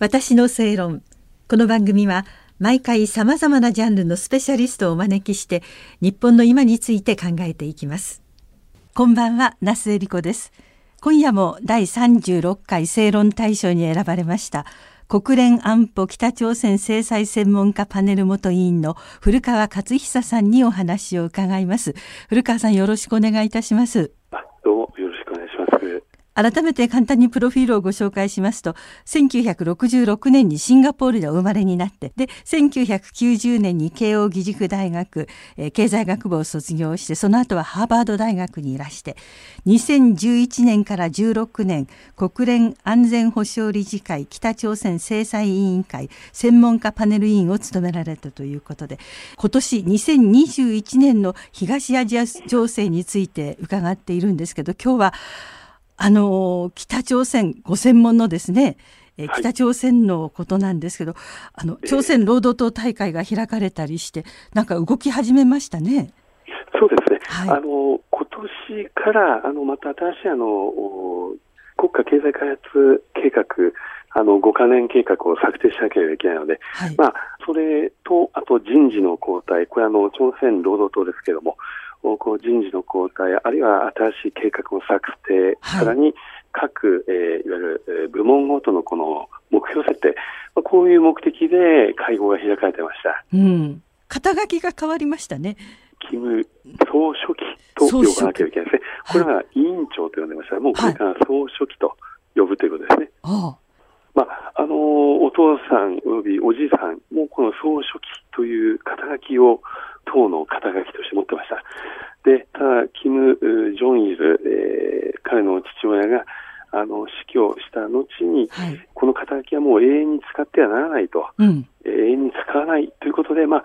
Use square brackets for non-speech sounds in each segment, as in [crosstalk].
私の正論。この番組は毎回さまざまなジャンルのスペシャリストをお招きして日本の今について考えていきます。こんばんは那須恵理子です。今夜も第36回正論大賞に選ばれました国連安保北朝鮮制裁専門家パネル元委員の古川勝久さんにお話を伺います。古川さんよろしくお願いいたしますどうもよろしくお願いします改めて簡単にプロフィールをご紹介しますと1966年にシンガポールでお生まれになってで1990年に慶應義塾大学、えー、経済学部を卒業してその後はハーバード大学にいらして2011年から16年国連安全保障理事会北朝鮮制裁委員会専門家パネル委員を務められたということで今年2021年の東アジア情勢について伺っているんですけど今日はあの北朝鮮ご専門のですね、え北朝鮮のことなんですけど、はい、あの朝鮮労働党大会が開かれたりして、なんか動き始めましたね。そうですね。はい、あの今年からあのまた新しいあの国家経済開発計画あの5か年計画を策定しなければいけないので、はい、まあ、それと、あと人事の交代、これあの、朝鮮労働党ですけれども、こう人事の交代、あるいは新しい計画を策定、はい、さらに各、えー、いわゆる部門ごとのこの目標設定、まあ、こういう目的で会合が開かれてました。うん。肩書きが変わりましたね。金総書記と呼ばなきゃいけないですね。これは委員長と呼んでました。もうこれから総書記と呼ぶということですね。はいまあ、あのお父さんおよびおじいさんもこの総書記という肩書きを党の肩書きとして持ってました。で、ただ、キム・ジョンイル、えー、彼の父親が、あの死去した後に、はい、この肩書きはもう永遠に使ってはならないと、うん、永遠に使わないということで、まあ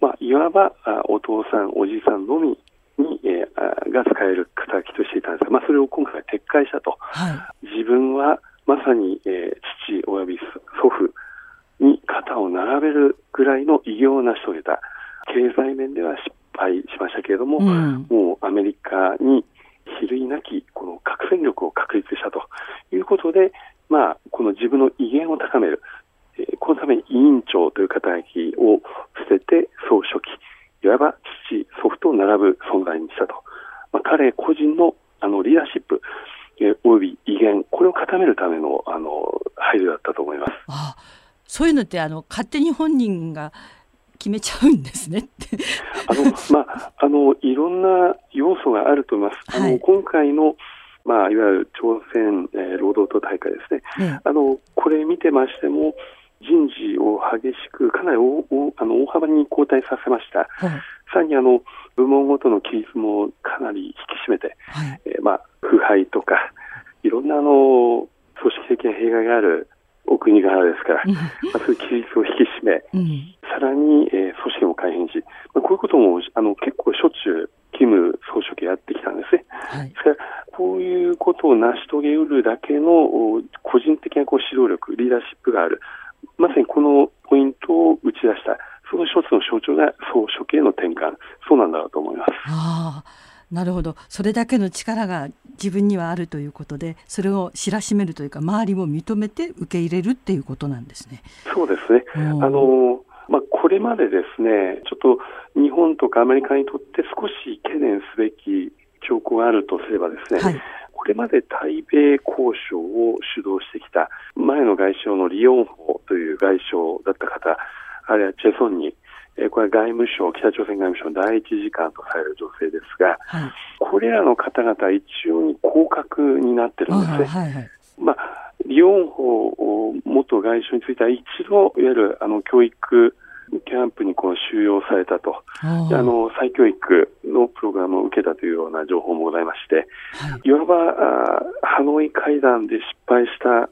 まあ、いわばあお父さん、おじさんのみに、えー、が使える肩書きとしていたんですが、まあ、それを今回撤回したと、はい、自分はまさに、えー、父および祖父に肩を並べるぐらいの偉業を成し遂げた。経済面では失敗しましたけれども、うん、もうアメリカに比類なきこの核戦力を確立したということで、まあ、この自分の威厳を高める、えー、このために委員長という肩書きを捨てて総書記、いわば父、祖父と並ぶ存在にしたと。まあ、彼個人のあのリーダーシップ、えー、および威厳、これを固めるためのあの配慮だったと思います。あそういうのってあの勝手に本人が決めちゃうんですね [laughs] あの、まあ、あの、いろんな要素があると思います。はい、あの、今回の、まあ、いわゆる朝鮮、えー、労働党大会ですね。ねあの、これ見てましても、人事を激しく、かなり大大あの大幅に後退させました。はい、さらにあの部門ごとの規律もかなり引き締めて、はい、えー、まあ、腐敗とか、いろんなあの組織的な弊害があるお国柄ですから、まあ、そういう規律を引き締め、うん、さらに、えー、組織も改変し、まあ、こういうこともあの結構しょっちゅう、キム総書記やってきたんですね。はい、ですから、こういうことを成し遂げうるだけの個人的なこう指導力、リーダーシップがある、まさにこのポイントを打ち出した、その一つの象徴が総書記への転換、そうなんだろうと思います。あなるほど。それだけの力が自分にはあるということでそれを知らしめるというか周りも認めて受け入れるっていうことなんですね。そうですね。あのまあ、これまでですねちょっと日本とかアメリカにとって少し懸念すべき兆候があるとすればですね、はい、これまで対米交渉を主導してきた前の外相のリオンホという外相だった方あるいはチェソンにえこれは外務省、北朝鮮外務省の第一次官とされる女性ですが、はい、これらの方々一応に降格になってるんですね。はいはい、まあ、リオンホ元外相については一度、いわゆるあの教育キャンプにこう収容されたと、あの再教育のプログラムを受けたというような情報もございまして、はい、いわばあハノイ会談で失敗した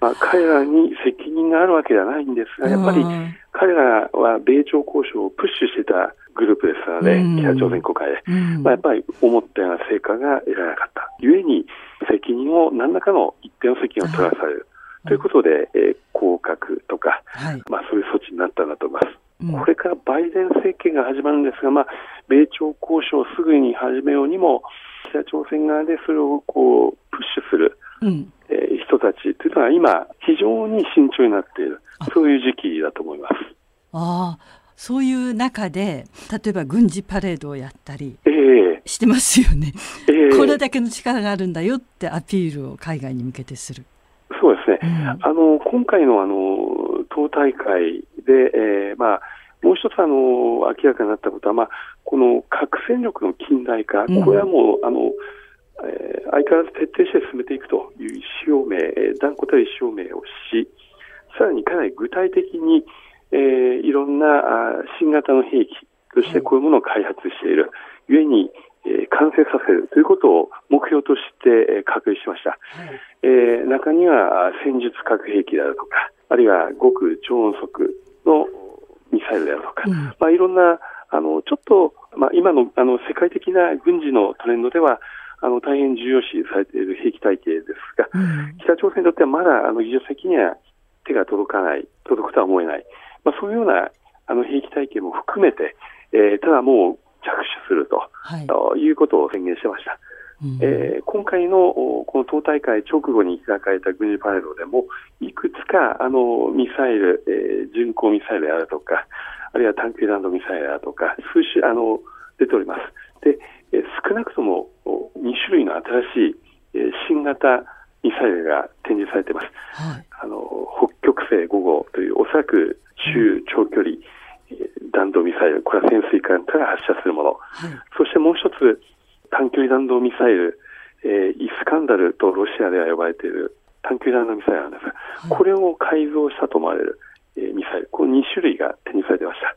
まあ、彼らに責任があるわけではないんですが、やっぱり彼らは米朝交渉をプッシュしてたグループですので、北朝鮮国会で、まあ、やっぱり思ったような成果が得られなかった。ゆえに、責任を、何らかの一定の責任を取らされる。ということで、えー、降格とか、はい、まあ、そういう措置になったんだと思います。うん、これからバイデン政権が始まるんですが、まあ、米朝交渉をすぐに始めようにも、北朝鮮側でそれをこうプッシュする、うん、えー、人たちというのは今、非常に慎重になっている、そういう時期だと思います。あそういう中で例えば軍事パレードをやったりしてますよね、えー、これだけの力があるんだよってアピールを海外に向けてする。そうですね、うん、あの今回のあの党大会で、えーまあ、もう一つあの明らかになったことは、まあ、この核戦力の近代化、これはもう、あのえー、相変わらず徹底して進めていくという意思表明、断固たる意思表明をし、さらにかなり具体的に、えー、いろんな新型の兵器としてこういうものを開発している、ゆえに、えー、完成させるということを目標として、えー、確認しました。はい、えー、中には戦術核兵器であるとか、あるいは極超音速のミサイルであるとか、うん、まあ、いろんなあのちょっと、まあ、今のあの世界的な軍事のトレンドでは、あの大変重要視されている兵器体系ですが、うん、北朝鮮にとってはまだあの技術的には手が届かない、届くとは思えない、まあ、そういうようなあの兵器体系も含めて、えー、ただもう着手すると、はい、ということを宣言してました。うん、えー、今回のこの党大会直後に開かれた軍事パレードでも、いくつかあのミサイル、えー、巡航ミサイルであるとか、あるいは短距離弾道ミサイルであるとか、数種あの出ております。で、えー、少なくとも2種類の新しい、えー、新型ミサイルが展示されています。はい、あの北極星5号というおそらく中長距離、弾道ミサイル、これは潜水艦から発射するもの、はい、そしてもう一つ、短距離弾道ミサイル、えー、イスカンダルとロシアでは呼ばれている短距離弾道ミサイルなんですが、はい、これを改造したと思われる、えー、ミサイル、この2種類が展示されていました。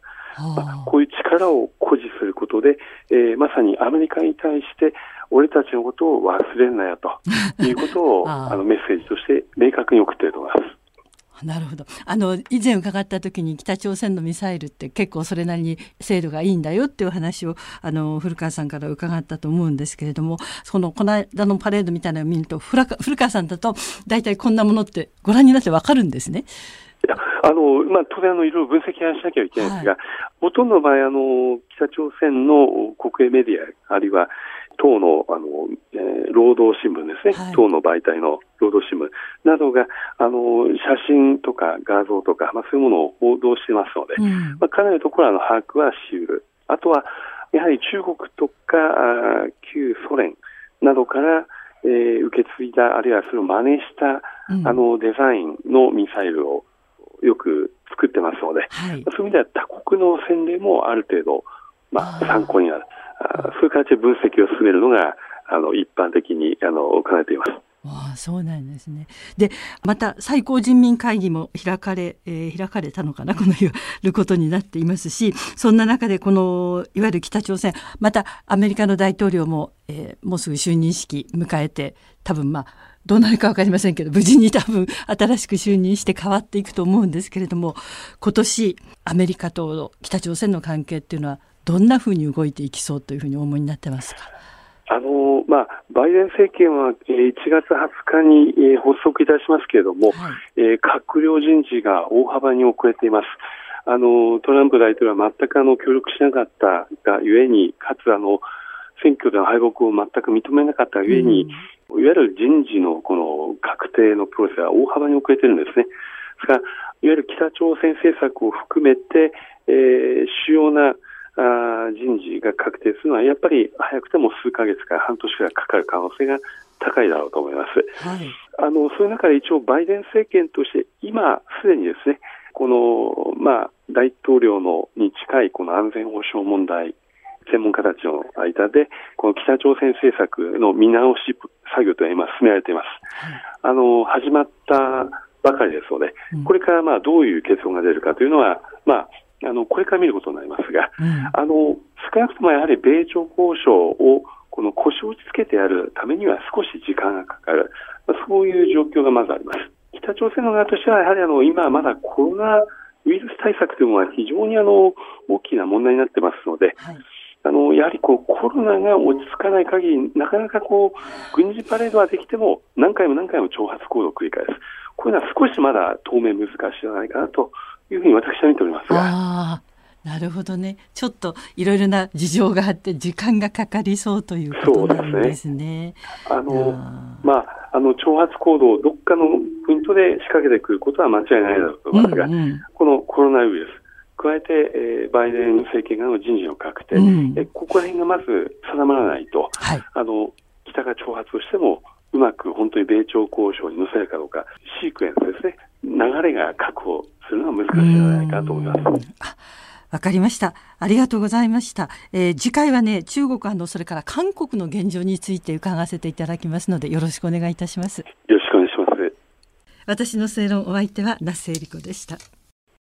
まあ、こういう力を誇示することで、えー、まさにアメリカに対して俺たちのことを忘れんなよということを [laughs] あのメッセージとして明確に送っていると思います。なるほどあの以前伺った時に北朝鮮のミサイルって結構それなりに精度がいいんだよっていう話をあの古川さんから伺ったと思うんですけれどもそのこの間のパレードみたいなのを見ると古川さんだと大体こんなものってご覧になってわかるんですね。いやあのまあ、当然あの、いろいろ分析はしなきゃいけないんですが、はい、ほとんどの場合あの、北朝鮮の国営メディア、あるいは党のあの、えー、労働新聞ですね、はい、党の媒体の労働新聞などがあの写真とか画像とか、まあ、そういうものを報道してますので、うん、まあ、かなりのところの把握はしうる。あとはやはり中国とか旧ソ連などから、えー、受け継いだ、あるいはそれを真似した、うん、あのデザインのミサイルをよく作ってますので、はい、そういう意味では他国の洗礼もある程度、まあ、参考になるあそういう形で分析を進めるのがあの一般的にあの行われています。ああそうなんですね。でまた最高人民会議も開かれ、えー、開かれたのかなこの言ることになっていますしそんな中でこのいわゆる北朝鮮またアメリカの大統領も、えー、もうすぐ就任式迎えて多分まあどうなるか分かりませんけど無事に多分新しく就任して変わっていくと思うんですけれども今年アメリカと北朝鮮の関係っていうのはどんなふうに動いていきそうというふうにお思いになってますか？あのまあ、バイデン政権は、えー、1月20日に、えー、発足いたしますけれども、はい、えー、閣僚人事が大幅に遅れています。あのトランプ大統領は全くあの協力しなかったがゆえに、かつあの選挙での敗北を全く認めなかったゆえに、うん、いわゆる人事のこの確定のプロセスは大幅に遅れてるんですね。ですから、いわゆる北朝鮮政策を含めて、えー、主要なあ人事が確定するのは、やっぱり早くても数か月から半年くらいかかる可能性が高いだろうと思います。はい、あのそういう中で一応、バイデン政権として、今すでにですね、この、まあ、大統領のに近いこの安全保障問題、専門家たちの間で、この北朝鮮政策の見直し作業というのは今進められています。はい、あの、始まったばかりですので、これからまあどういう結論が出るかというのは、まあ、あのこれから見ることになりますが、うん、あの少なくともやはり米朝交渉をこの腰をつけてやるためには少し時間がかかる、まあ、そういう状況がまずあります。北朝鮮の側としては、やはりあの今まだコロナウイルス対策というのは非常にあの大きな問題になってますので、はいあのやはりこうコロナが落ち着かない限り、なかなかこう軍事パレードはできても、何回も何回も挑発行動を繰り返す、こういうのは少しまだ当面難しいんじゃないかなというふうに私は見ておりますが。なるほどね。ちょっといろいろな事情があって時間がかかりそうということなんですね。すねあのまあああの挑発行動をどっかのポイントで仕掛けてくることは間違いないだろうと思いますが、うんうん、このコロナウイルス、加えて、えー、バイデン政権側の人事の確定、うん、えここら辺がまず定まらないと、はい、あの北が挑発をしても、うまく本当に米朝交渉に乗せるかどうか、シークエンスですね、流れが確保するのは難しいんじゃないかと思います。わかりました。ありがとうございました。えー、次回はね、中国のそれから韓国の現状について伺わせていただきますので、よろしくお願いいたします。よろしくお願いします。私の正論お相手は那須恵理子でした。